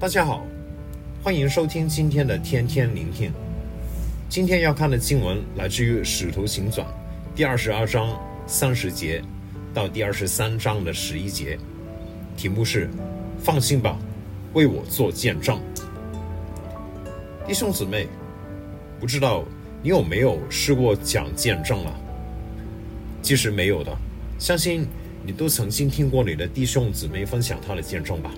大家好，欢迎收听今天的天天聆听。今天要看的经文来自于《使徒行传》第二十二章三十节到第二十三章的十一节，题目是“放心吧，为我做见证”。弟兄姊妹，不知道你有没有试过讲见证了？即使没有的，相信你都曾经听过你的弟兄姊妹分享他的见证吧。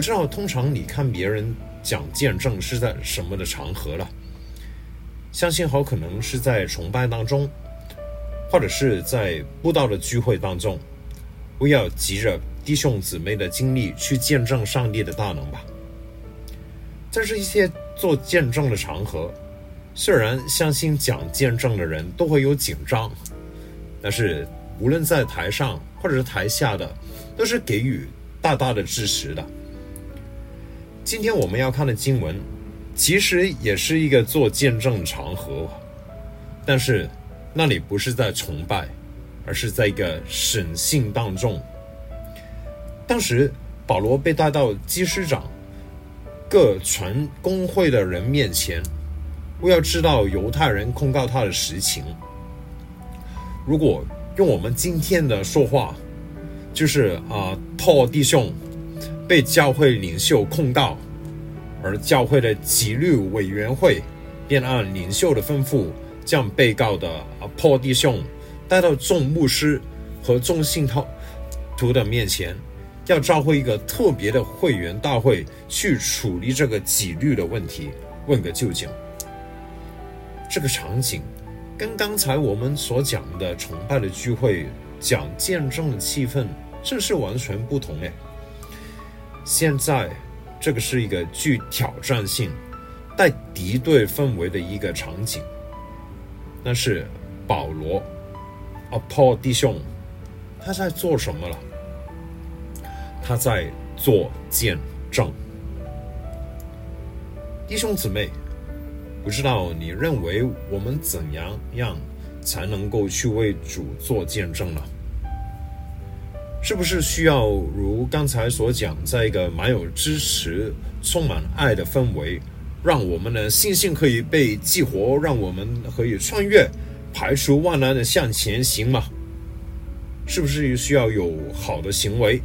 不知道通常你看别人讲见证是在什么的场合了？相信好可能是在崇拜当中，或者是在布道的聚会当中，不要急着弟兄姊妹的经历去见证上帝的大能吧。在这一些做见证的场合，虽然相信讲见证的人都会有紧张，但是无论在台上或者是台下的，都是给予大大的支持的。今天我们要看的经文，其实也是一个做见证的场合，但是那里不是在崇拜，而是在一个审讯当中。当时保罗被带到祭司长、各全公会的人面前，为要知道犹太人控告他的实情。如果用我们今天的说话，就是啊，托弟兄。被教会领袖控告，而教会的纪律委员会便按领袖的吩咐，将被告的啊波弟兄带到众牧师和众信徒的面前，要召会一个特别的会员大会去处理这个纪律的问题，问个究竟。这个场景跟刚才我们所讲的崇拜的聚会讲见证的气氛，正是完全不同诶。现在，这个是一个具挑战性、带敌对氛围的一个场景。那是保罗，啊，Paul 弟兄，他在做什么了？他在做见证。弟兄姊妹，不知道你认为我们怎样样才能够去为主做见证呢？是不是需要如刚才所讲，在一个满有支持、充满爱的氛围，让我们的信心可以被激活，让我们可以穿越、排除万难的向前行吗？是不是需要有好的行为，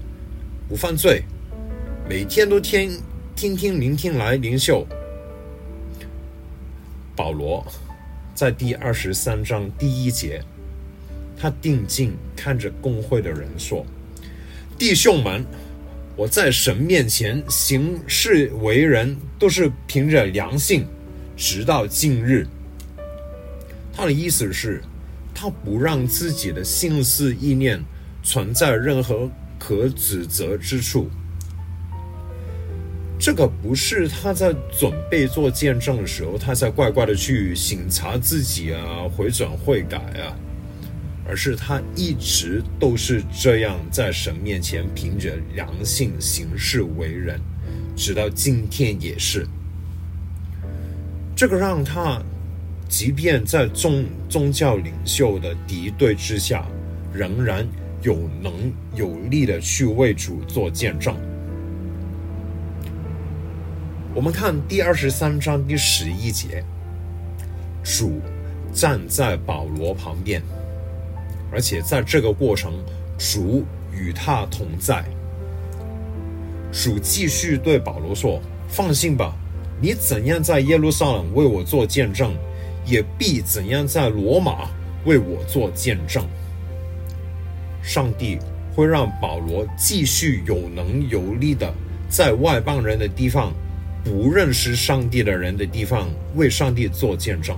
不犯罪，每天都听听听聆听来灵修？保罗在第二十三章第一节，他定睛看着工会的人说。弟兄们，我在神面前行事为人，都是凭着良心，直到今日。他的意思是，他不让自己的心思意念存在任何可指责之处。这个不是他在准备做见证的时候，他才乖乖的去省察自己啊，回转悔改啊。而是他一直都是这样在神面前凭着良性行事为人，直到今天也是。这个让他，即便在宗宗教领袖的敌对之下，仍然有能有力的去为主做见证。我们看第二十三章第十一节，主站在保罗旁边。而且在这个过程，主与他同在。主继续对保罗说：“放心吧，你怎样在耶路撒冷为我做见证，也必怎样在罗马为我做见证。”上帝会让保罗继续有能有力的在外邦人的地方、不认识上帝的人的地方为上帝做见证。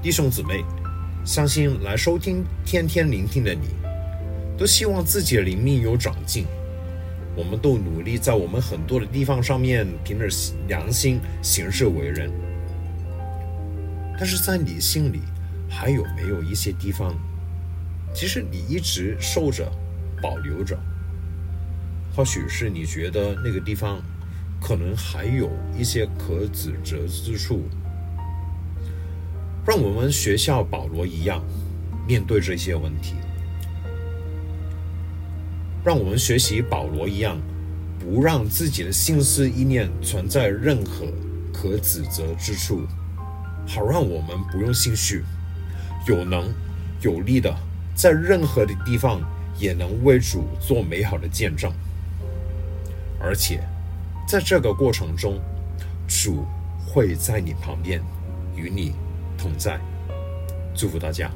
弟兄姊妹。相信来收听天天聆听的你，都希望自己的灵命有长进。我们都努力在我们很多的地方上面凭着良心行事为人。但是在你心里，还有没有一些地方，其实你一直受着、保留着？或许是你觉得那个地方，可能还有一些可指责之处。让我们学校保罗一样面对这些问题。让我们学习保罗一样，不让自己的心思意念存在任何可指责之处，好让我们不用心虚，有能有力的在任何的地方也能为主做美好的见证。而且，在这个过程中，主会在你旁边与你同在。祝福大家。